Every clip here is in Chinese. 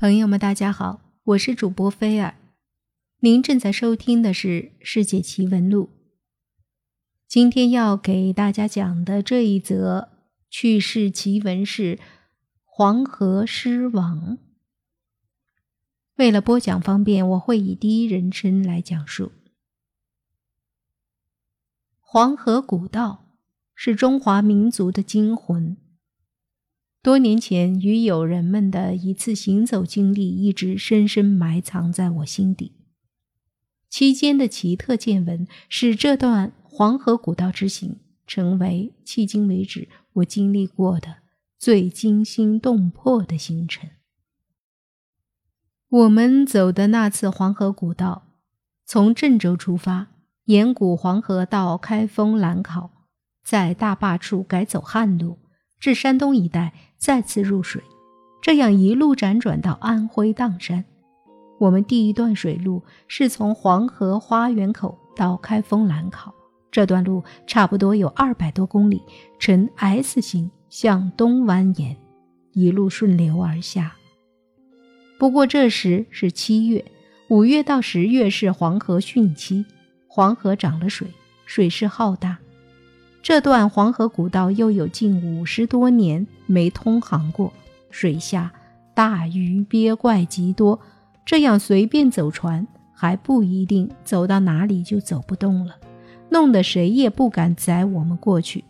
朋友们，大家好，我是主播菲尔，您正在收听的是《世界奇闻录》。今天要给大家讲的这一则趣事奇闻是黄河狮王。为了播讲方便，我会以第一人称来讲述。黄河古道是中华民族的精魂。多年前与友人们的一次行走经历，一直深深埋藏在我心底。期间的奇特见闻，使这段黄河古道之行成为迄今为止我经历过的最惊心动魄的行程。我们走的那次黄河古道，从郑州出发，沿古黄河到开封兰考，在大坝处改走旱路。至山东一带，再次入水，这样一路辗转到安徽砀山。我们第一段水路是从黄河花园口到开封兰考，这段路差不多有二百多公里，呈 S 型向东蜿蜒，一路顺流而下。不过这时是七月，五月到十月是黄河汛期，黄河涨了水，水势浩大。这段黄河古道又有近五十多年没通航过，水下大鱼鳖怪极多，这样随便走船还不一定走到哪里就走不动了，弄得谁也不敢载我们过去。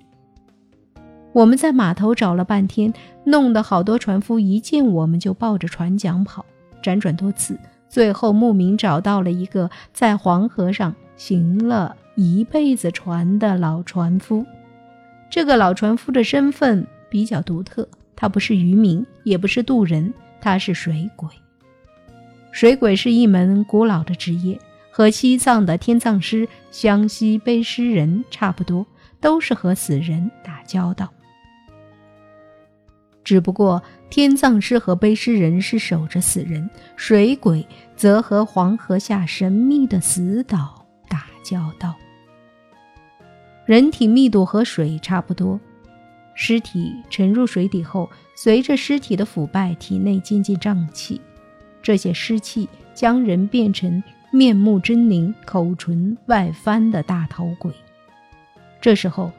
我们在码头找了半天，弄得好多船夫一见我们就抱着船桨跑，辗转多次，最后慕名找到了一个在黄河上行了。一辈子船的老船夫，这个老船夫的身份比较独特，他不是渔民，也不是渡人，他是水鬼。水鬼是一门古老的职业，和西藏的天葬师、湘西背尸人差不多，都是和死人打交道。只不过天葬师和背尸人是守着死人，水鬼则和黄河下神秘的死岛打交道。人体密度和水差不多，尸体沉入水底后，随着尸体的腐败，体内渐渐胀气，这些湿气将人变成面目狰狞、口唇外翻的大头鬼。这时候，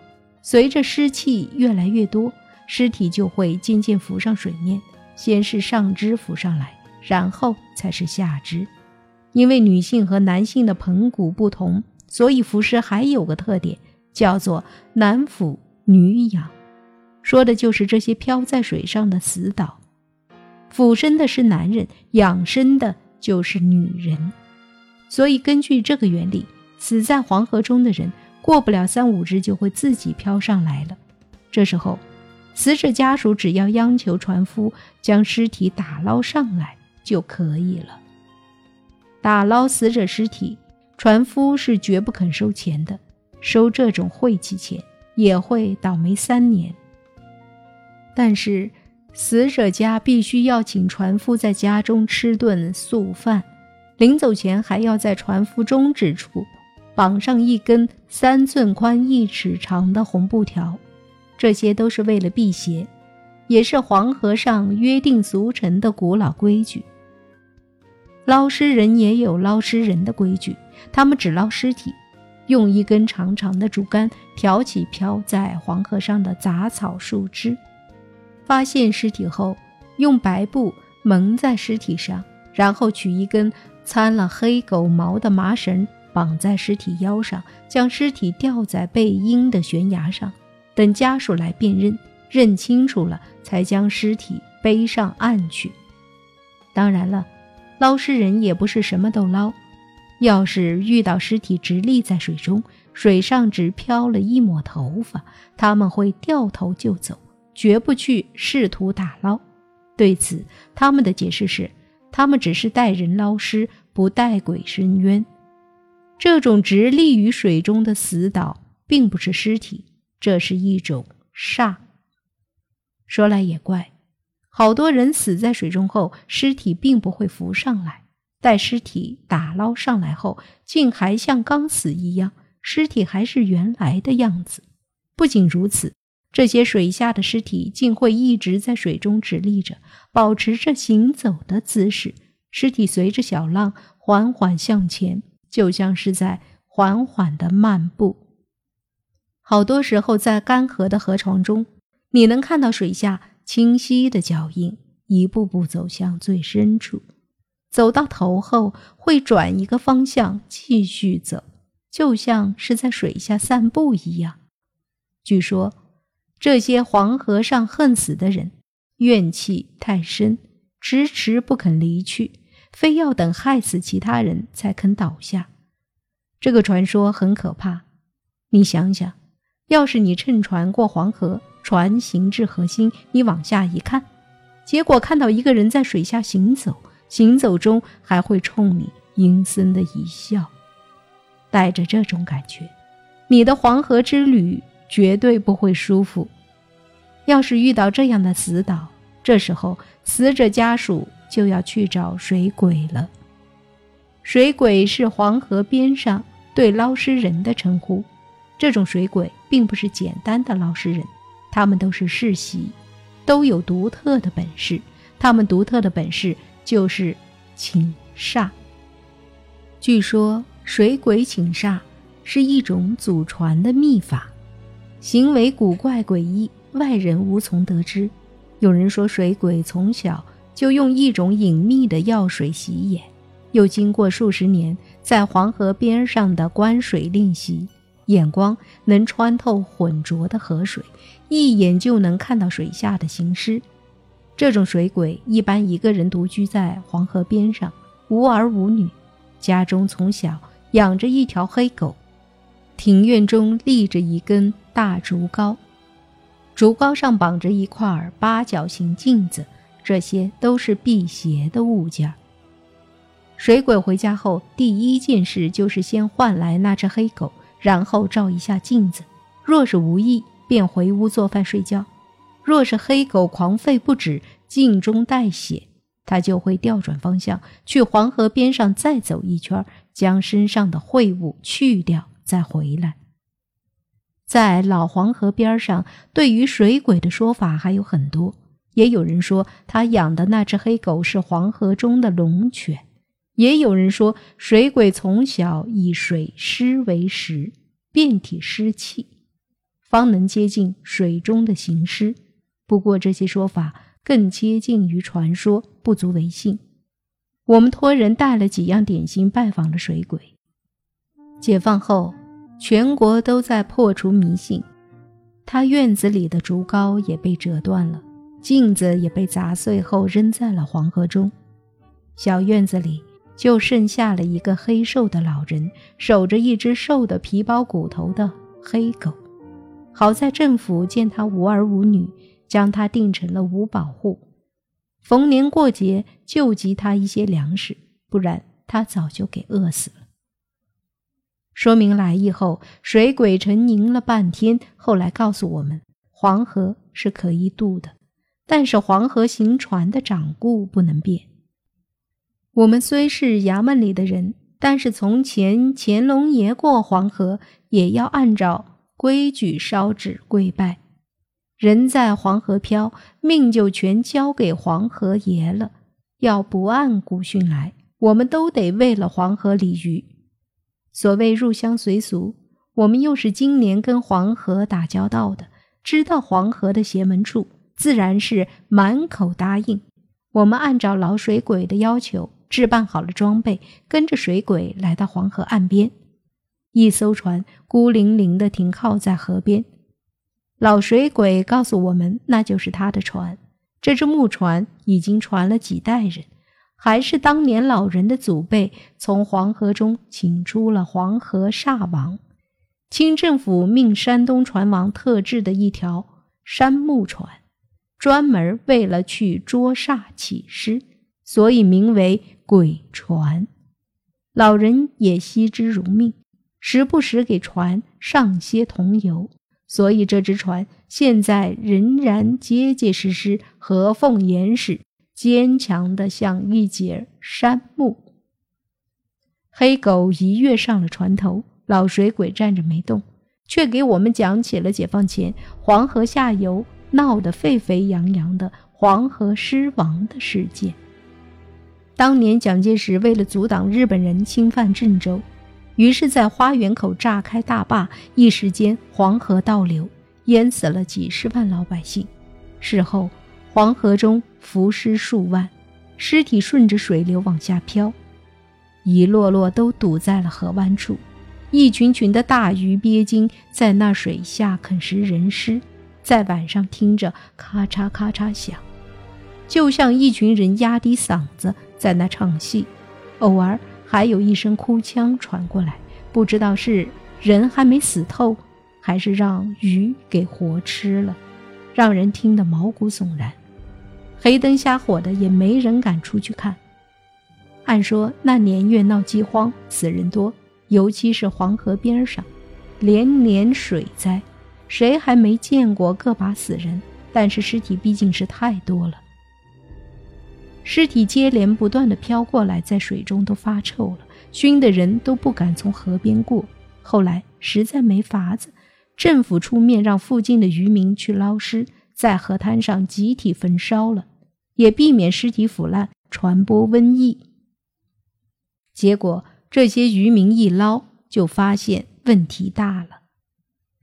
随着湿气越来越多，尸体就会渐渐浮上水面，先是上肢浮上来，然后才是下肢。因为女性和男性的盆骨不同，所以浮尸还有个特点。叫做男俯女仰，说的就是这些漂在水上的死岛。俯身的是男人，仰身的就是女人。所以根据这个原理，死在黄河中的人，过不了三五日就会自己飘上来了。这时候，死者家属只要央求船夫将尸体打捞上来就可以了。打捞死者尸体，船夫是绝不肯收钱的。收这种晦气钱也会倒霉三年。但是死者家必须要请船夫在家中吃顿素饭，临走前还要在船夫中指处绑上一根三寸宽一尺长的红布条，这些都是为了辟邪，也是黄河上约定俗成的古老规矩。捞尸人也有捞尸人的规矩，他们只捞尸体。用一根长长的竹竿挑起漂在黄河上的杂草树枝，发现尸体后，用白布蒙在尸体上，然后取一根掺了黑狗毛的麻绳绑在尸体腰上，将尸体吊在背阴的悬崖上，等家属来辨认，认清楚了才将尸体背上岸去。当然了，捞尸人也不是什么都捞。要是遇到尸体直立在水中，水上只飘了一抹头发，他们会掉头就走，绝不去试图打捞。对此，他们的解释是：他们只是带人捞尸，不带鬼伸冤。这种直立于水中的死岛，并不是尸体，这是一种煞。说来也怪，好多人死在水中后，尸体并不会浮上来。待尸体打捞上来后，竟还像刚死一样，尸体还是原来的样子。不仅如此，这些水下的尸体竟会一直在水中直立着，保持着行走的姿势。尸体随着小浪缓缓向前，就像是在缓缓的漫步。好多时候，在干涸的河床中，你能看到水下清晰的脚印，一步步走向最深处，走到头后会转一个方向继续走，就像是在水下散步一样。据说，这些黄河上恨死的人，怨气太深，迟迟不肯离去。非要等害死其他人才肯倒下，这个传说很可怕。你想想，要是你乘船过黄河，船行至河心，你往下一看，结果看到一个人在水下行走，行走中还会冲你阴森的一笑，带着这种感觉，你的黄河之旅绝对不会舒服。要是遇到这样的死岛，这时候死者家属。就要去找水鬼了。水鬼是黄河边上对捞尸人的称呼。这种水鬼并不是简单的捞尸人，他们都是世袭，都有独特的本事。他们独特的本事就是请煞。据说水鬼请煞是一种祖传的秘法，行为古怪诡异，外人无从得知。有人说水鬼从小。就用一种隐秘的药水洗眼，又经过数十年在黄河边上的观水练习，眼光能穿透浑浊的河水，一眼就能看到水下的行尸。这种水鬼一般一个人独居在黄河边上，无儿无女，家中从小养着一条黑狗，庭院中立着一根大竹篙，竹篙上绑着一块八角形镜子。这些都是辟邪的物件。水鬼回家后，第一件事就是先唤来那只黑狗，然后照一下镜子。若是无异，便回屋做饭睡觉；若是黑狗狂吠不止，镜中带血，他就会调转方向，去黄河边上再走一圈，将身上的秽物去掉，再回来。在老黄河边上，对于水鬼的说法还有很多。也有人说，他养的那只黑狗是黄河中的龙犬；也有人说，水鬼从小以水湿为食，遍体湿气，方能接近水中的行尸。不过，这些说法更接近于传说，不足为信。我们托人带了几样点心拜访了水鬼。解放后，全国都在破除迷信，他院子里的竹篙也被折断了。镜子也被砸碎后扔在了黄河中，小院子里就剩下了一个黑瘦的老人，守着一只瘦的皮包骨头的黑狗。好在政府见他无儿无女，将他定成了五保户，逢年过节救济他一些粮食，不然他早就给饿死了。说明来意后，水鬼沉吟了半天，后来告诉我们，黄河是可以渡的。但是黄河行船的掌故不能变。我们虽是衙门里的人，但是从前乾隆爷过黄河也要按照规矩烧纸跪拜。人在黄河漂，命就全交给黄河爷了。要不按古训来，我们都得为了黄河鲤鱼。所谓入乡随俗，我们又是今年跟黄河打交道的，知道黄河的邪门处。自然是满口答应。我们按照老水鬼的要求置办好了装备，跟着水鬼来到黄河岸边。一艘船孤零零地停靠在河边。老水鬼告诉我们，那就是他的船。这只木船已经传了几代人，还是当年老人的祖辈从黄河中请出了黄河煞王。清政府命山东船王特制的一条杉木船。专门为了去捉煞起尸，所以名为鬼船。老人也惜之如命，时不时给船上些桐油，所以这只船现在仍然结结实实、合缝严实，坚强的像一截杉木。黑狗一跃上了船头，老水鬼站着没动，却给我们讲起了解放前黄河下游闹得沸沸扬扬的黄河狮王的事件。当年蒋介石为了阻挡日本人侵犯郑州，于是，在花园口炸开大坝，一时间黄河倒流，淹死了几十万老百姓。事后，黄河中浮尸数万，尸体顺着水流往下漂，一落落都堵在了河湾处。一群群的大鱼鳖精在那水下啃食人尸，在晚上听着咔嚓咔嚓响，就像一群人压低嗓子。在那唱戏，偶尔还有一声哭腔传过来，不知道是人还没死透，还是让鱼给活吃了，让人听得毛骨悚然。黑灯瞎火的，也没人敢出去看。按说那年月闹饥荒，死人多，尤其是黄河边上，连年水灾，谁还没见过个把死人？但是尸体毕竟是太多了。尸体接连不断的飘过来，在水中都发臭了，熏的人都不敢从河边过。后来实在没法子，政府出面让附近的渔民去捞尸，在河滩上集体焚烧了，也避免尸体腐烂传播瘟疫。结果这些渔民一捞，就发现问题大了，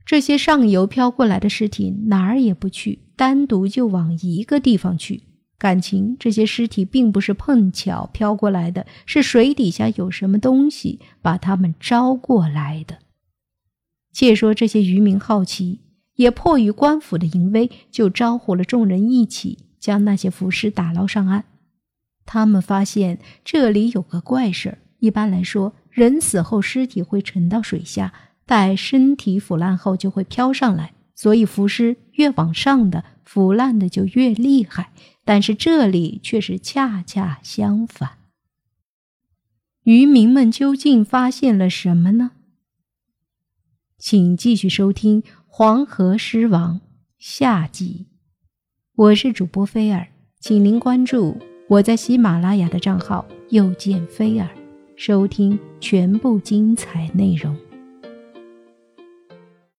这些上游飘过来的尸体哪儿也不去，单独就往一个地方去。感情这些尸体并不是碰巧飘过来的，是水底下有什么东西把他们招过来的。且说这些渔民好奇，也迫于官府的淫威，就招呼了众人一起将那些浮尸打捞上岸。他们发现这里有个怪事儿：一般来说，人死后尸体会沉到水下，待身体腐烂后就会飘上来，所以浮尸越往上的，腐烂的就越厉害。但是这里却是恰恰相反。渔民们究竟发现了什么呢？请继续收听《黄河狮王》下集。我是主播菲尔，请您关注我在喜马拉雅的账号“又见菲尔”，收听全部精彩内容。